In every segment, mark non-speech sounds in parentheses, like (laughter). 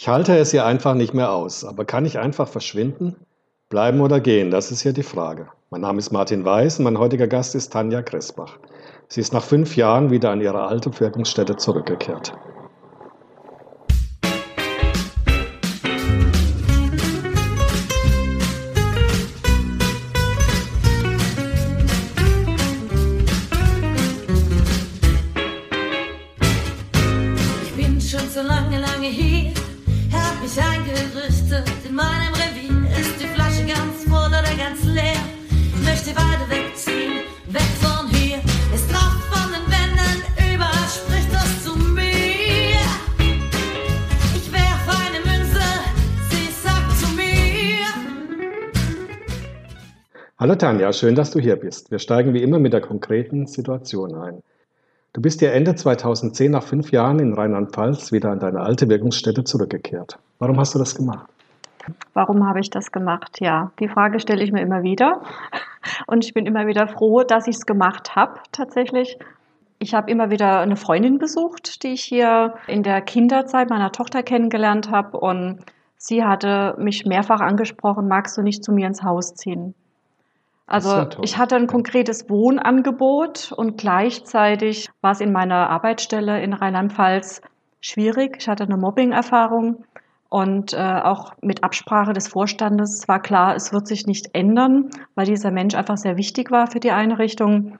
Ich halte es hier einfach nicht mehr aus. Aber kann ich einfach verschwinden? Bleiben oder gehen? Das ist hier die Frage. Mein Name ist Martin Weiß und mein heutiger Gast ist Tanja Kressbach. Sie ist nach fünf Jahren wieder an ihre alte Wirkungsstätte zurückgekehrt. Hallo Tanja, schön, dass du hier bist. Wir steigen wie immer mit der konkreten Situation ein. Du bist ja Ende 2010 nach fünf Jahren in Rheinland-Pfalz wieder an deine alte Wirkungsstätte zurückgekehrt. Warum hast du das gemacht? Warum habe ich das gemacht? Ja, die Frage stelle ich mir immer wieder. Und ich bin immer wieder froh, dass ich es gemacht habe, tatsächlich. Ich habe immer wieder eine Freundin besucht, die ich hier in der Kinderzeit meiner Tochter kennengelernt habe. Und sie hatte mich mehrfach angesprochen, magst du nicht zu mir ins Haus ziehen? Also ich hatte ein konkretes Wohnangebot und gleichzeitig war es in meiner Arbeitsstelle in Rheinland-Pfalz schwierig. Ich hatte eine Mobbing-Erfahrung und äh, auch mit Absprache des Vorstandes war klar, es wird sich nicht ändern, weil dieser Mensch einfach sehr wichtig war für die Einrichtung.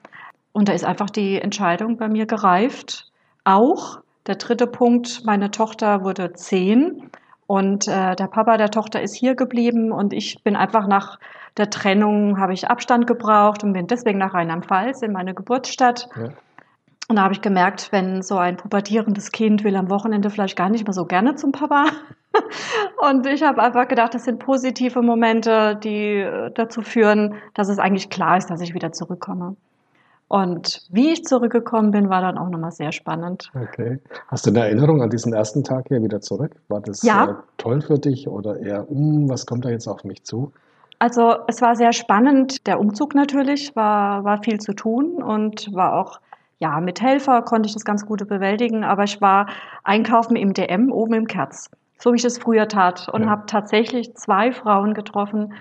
Und da ist einfach die Entscheidung bei mir gereift. Auch der dritte Punkt, meine Tochter wurde zehn und äh, der Papa der Tochter ist hier geblieben und ich bin einfach nach der Trennung habe ich Abstand gebraucht und bin deswegen nach Rheinland-Pfalz in meine Geburtsstadt. Ja. Und da habe ich gemerkt, wenn so ein pubertierendes Kind will am Wochenende vielleicht gar nicht mehr so gerne zum Papa. (laughs) Und ich habe einfach gedacht, das sind positive Momente, die äh, dazu führen, dass es eigentlich klar ist, dass ich wieder zurückkomme. Und wie ich zurückgekommen bin, war dann auch nochmal sehr spannend. Okay. Hast du eine Erinnerung an diesen ersten Tag hier wieder zurück? War das ja. toll für dich oder eher, hm, was kommt da jetzt auf mich zu? Also es war sehr spannend. Der Umzug natürlich war, war viel zu tun und war auch, ja, mit Helfer konnte ich das ganz gut bewältigen, aber ich war einkaufen im DM oben im Kerz, so wie ich es früher tat und ja. habe tatsächlich zwei Frauen getroffen.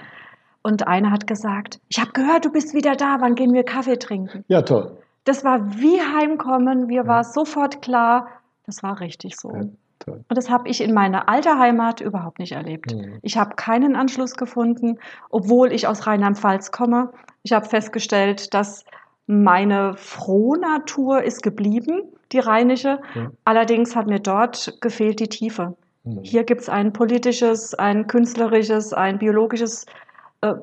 Und eine hat gesagt, ich habe gehört, du bist wieder da, wann gehen wir Kaffee trinken? Ja, toll. Das war wie Heimkommen, mir ja. war sofort klar, das war richtig so. Ja. Toll. Und das habe ich in meiner alten Heimat überhaupt nicht erlebt. Mhm. Ich habe keinen Anschluss gefunden, obwohl ich aus Rheinland-Pfalz komme. Ich habe festgestellt, dass meine Frohnatur ist geblieben, die rheinische. Mhm. Allerdings hat mir dort gefehlt die Tiefe. Mhm. Hier gibt es ein politisches, ein künstlerisches, ein biologisches äh,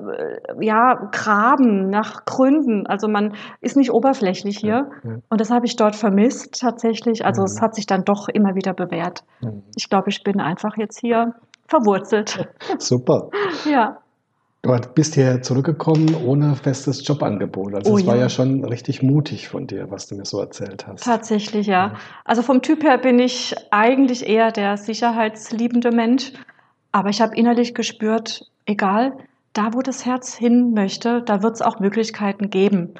ja, graben nach Gründen. Also man ist nicht oberflächlich hier. Ja. Und das habe ich dort vermisst tatsächlich. Also mhm. es hat sich dann doch immer wieder bewährt. Mhm. Ich glaube, ich bin einfach jetzt hier verwurzelt. (laughs) Super. (laughs) ja. Du bist hier zurückgekommen ohne festes Jobangebot. Also oh, es war ja. ja schon richtig mutig von dir, was du mir so erzählt hast. Tatsächlich, ja. Also vom Typ her bin ich eigentlich eher der sicherheitsliebende Mensch. Aber ich habe innerlich gespürt, egal, da wo das Herz hin möchte, da wird es auch Möglichkeiten geben.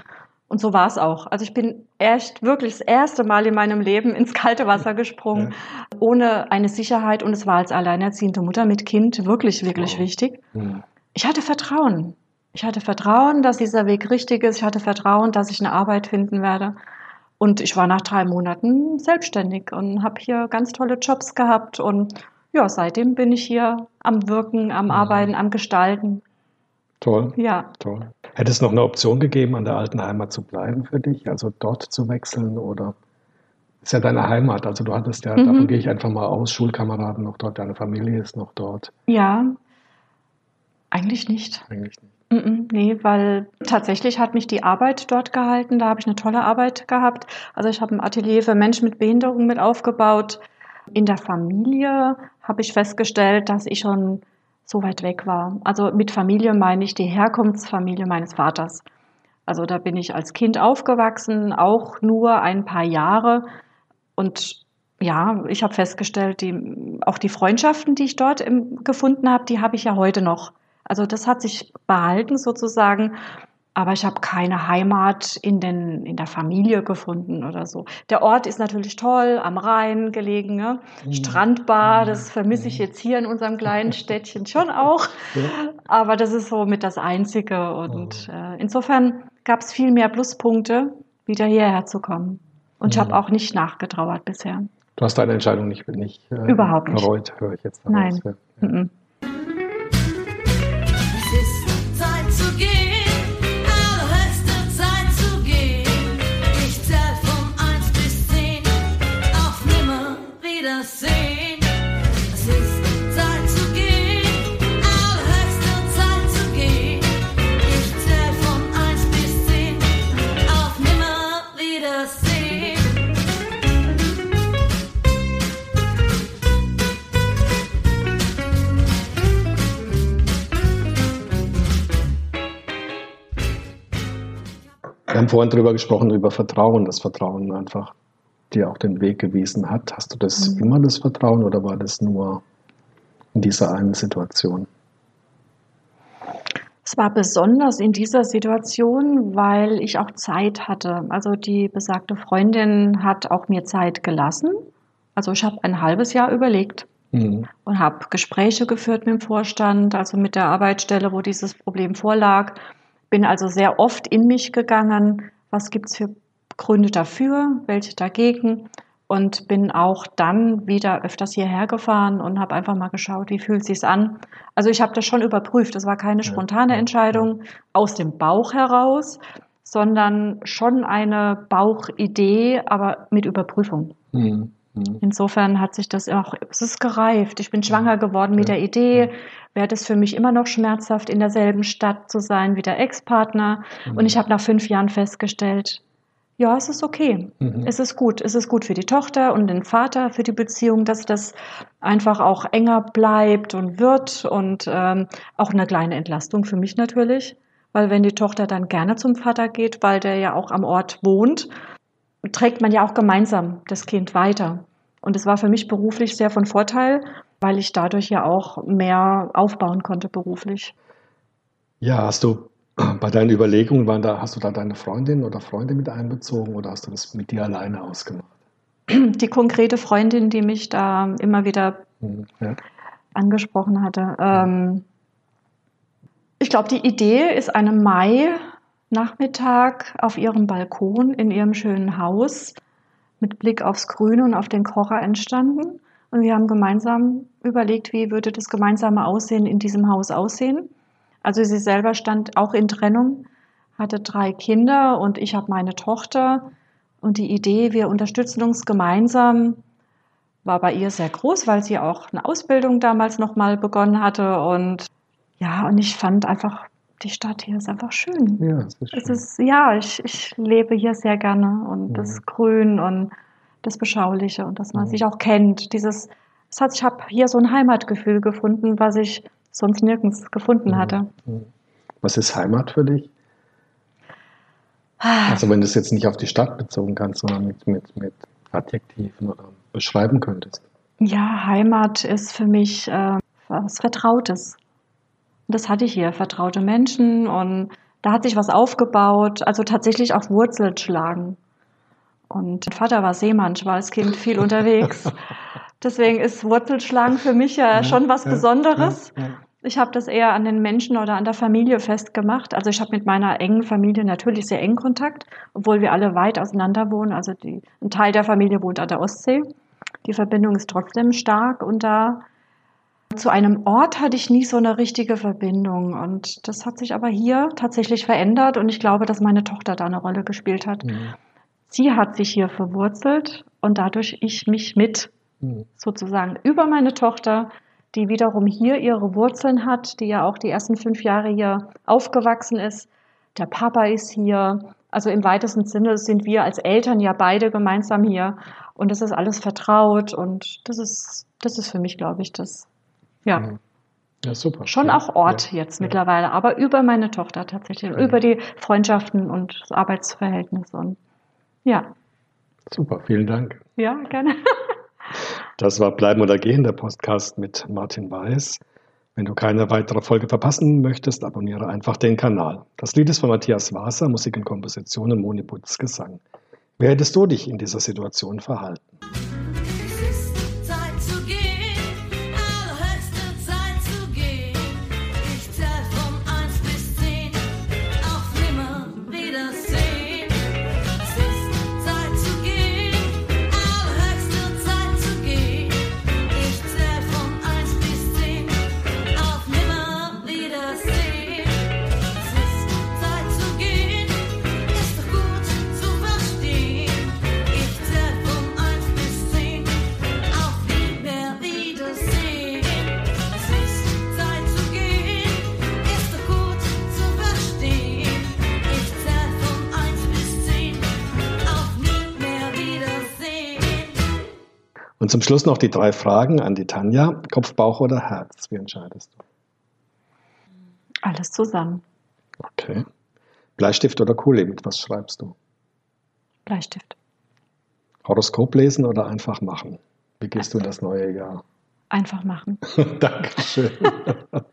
Und so war es auch. Also ich bin echt wirklich das erste Mal in meinem Leben ins kalte Wasser gesprungen, ja. ohne eine Sicherheit. Und es war als alleinerziehende Mutter mit Kind wirklich, wirklich wow. wichtig. Ja. Ich hatte Vertrauen. Ich hatte Vertrauen, dass dieser Weg richtig ist. Ich hatte Vertrauen, dass ich eine Arbeit finden werde. Und ich war nach drei Monaten selbstständig und habe hier ganz tolle Jobs gehabt. Und ja, seitdem bin ich hier am Wirken, am Arbeiten, am Gestalten. Toll. Ja. Toll. Hätte es noch eine Option gegeben, an der alten Heimat zu bleiben für dich, also dort zu wechseln oder ist ja deine Heimat, also du hattest ja, mhm. davon gehe ich einfach mal aus, Schulkameraden noch dort, deine Familie ist noch dort. Ja, eigentlich nicht. Eigentlich nicht. Nee, weil tatsächlich hat mich die Arbeit dort gehalten. Da habe ich eine tolle Arbeit gehabt. Also ich habe ein Atelier für Menschen mit Behinderung mit aufgebaut. In der Familie habe ich festgestellt, dass ich schon so weit weg war. Also mit Familie meine ich die Herkunftsfamilie meines Vaters. Also da bin ich als Kind aufgewachsen, auch nur ein paar Jahre. Und ja, ich habe festgestellt, die, auch die Freundschaften, die ich dort im, gefunden habe, die habe ich ja heute noch. Also das hat sich behalten sozusagen. Aber ich habe keine Heimat in, den, in der Familie gefunden oder so. Der Ort ist natürlich toll, am Rhein gelegen, ne? Mhm. Strandbar, das vermisse ich jetzt hier in unserem kleinen (laughs) Städtchen schon auch. Aber das ist so mit das Einzige. Und äh, insofern gab es viel mehr Pluspunkte, wieder hierher zu kommen. Und ich habe auch nicht nachgetrauert bisher. Du hast deine Entscheidung nicht, nicht äh, Überhaupt nicht. bereut, höre ich jetzt daraus. Nein. Ja. Wir haben vorhin darüber gesprochen, über Vertrauen, das Vertrauen einfach dir auch den Weg gewiesen hat. Hast du das mhm. immer das Vertrauen oder war das nur in dieser einen Situation? Es war besonders in dieser Situation, weil ich auch Zeit hatte. Also die besagte Freundin hat auch mir Zeit gelassen. Also ich habe ein halbes Jahr überlegt mhm. und habe Gespräche geführt mit dem Vorstand, also mit der Arbeitsstelle, wo dieses Problem vorlag bin also sehr oft in mich gegangen, was gibt es für Gründe dafür, welche dagegen und bin auch dann wieder öfters hierher gefahren und habe einfach mal geschaut, wie fühlt sich's an. Also ich habe das schon überprüft. Das war keine spontane Entscheidung aus dem Bauch heraus, sondern schon eine Bauchidee, aber mit Überprüfung. Mhm. Mhm. Insofern hat sich das auch, es ist gereift. Ich bin schwanger geworden mit der Idee, wäre das für mich immer noch schmerzhaft, in derselben Stadt zu sein wie der Ex-Partner. Mhm. Und ich habe nach fünf Jahren festgestellt, ja, es ist okay. Mhm. Es ist gut. Es ist gut für die Tochter und den Vater, für die Beziehung, dass das einfach auch enger bleibt und wird und ähm, auch eine kleine Entlastung für mich natürlich. Weil wenn die Tochter dann gerne zum Vater geht, weil der ja auch am Ort wohnt, trägt man ja auch gemeinsam das Kind weiter. Und es war für mich beruflich sehr von Vorteil, weil ich dadurch ja auch mehr aufbauen konnte beruflich. Ja, hast du (clears throat) bei deinen Überlegungen, waren da, hast du da deine Freundin oder Freunde mit einbezogen oder hast du das mit dir alleine ausgemacht? (clears throat) Die konkrete Freundin, die mich da immer wieder hm, ja. angesprochen hatte. Ähm, ich glaube, die Idee ist einem Mai Nachmittag auf ihrem Balkon in ihrem schönen Haus mit Blick aufs Grüne und auf den Kocher entstanden. Und wir haben gemeinsam überlegt, wie würde das gemeinsame Aussehen in diesem Haus aussehen. Also sie selber stand auch in Trennung, hatte drei Kinder und ich habe meine Tochter. Und die Idee, wir unterstützen uns gemeinsam, war bei ihr sehr groß, weil sie auch eine Ausbildung damals nochmal begonnen hatte. Und ja, und ich fand einfach die Stadt hier ist einfach schön. Ja, es ist, schön. Es ist ja, ich, ich lebe hier sehr gerne und ja. das Grün und das Beschauliche und dass man ja. sich auch kennt. Dieses, es hat, ich habe hier so ein Heimatgefühl gefunden, was ich sonst nirgends gefunden hatte. Was ist Heimat für dich? Ah. Also wenn du es jetzt nicht auf die Stadt bezogen kannst, sondern mit, mit, mit Adjektiven oder beschreiben könntest. Ja, Heimat ist für mich äh, was Vertrautes. Und das hatte ich hier, vertraute Menschen und da hat sich was aufgebaut, also tatsächlich auch Wurzeln schlagen. Und mein Vater war Seemann, ich war als Kind viel unterwegs. (laughs) Deswegen ist Wurzelschlagen für mich ja, schon was Besonderes. Ich habe das eher an den Menschen oder an der Familie festgemacht. Also ich habe mit meiner engen Familie natürlich sehr engen Kontakt, obwohl wir alle weit auseinander wohnen. Also die, ein Teil der Familie wohnt an der Ostsee. Die Verbindung ist trotzdem stark und da zu einem Ort hatte ich nie so eine richtige Verbindung und das hat sich aber hier tatsächlich verändert und ich glaube, dass meine Tochter da eine Rolle gespielt hat. Mhm. Sie hat sich hier verwurzelt und dadurch ich mich mit mhm. sozusagen über meine Tochter, die wiederum hier ihre Wurzeln hat, die ja auch die ersten fünf Jahre hier aufgewachsen ist. Der Papa ist hier. Also im weitesten Sinne sind wir als Eltern ja beide gemeinsam hier und das ist alles vertraut und das ist, das ist für mich, glaube ich, das ja. Mhm. Ja, super. Schon ja. auch Ort ja. jetzt mittlerweile, aber über meine Tochter tatsächlich, über die Freundschaften und das Arbeitsverhältnis und ja. Super, vielen Dank. Ja, gerne. (laughs) Das war Bleiben oder Gehen, der Podcast mit Martin Weiß. Wenn du keine weitere Folge verpassen möchtest, abonniere einfach den Kanal. Das Lied ist von Matthias Wasser, Musik und Komposition und Moni Butz Gesang. Wie hättest du dich in dieser Situation verhalten? Und zum Schluss noch die drei Fragen an die Tanja. Kopf, Bauch oder Herz? Wie entscheidest du? Alles zusammen. Okay. Bleistift oder Kuli? Mit was schreibst du? Bleistift. Horoskop lesen oder einfach machen? Wie gehst du in das neue Jahr? Einfach machen. (laughs) Dankeschön. (laughs)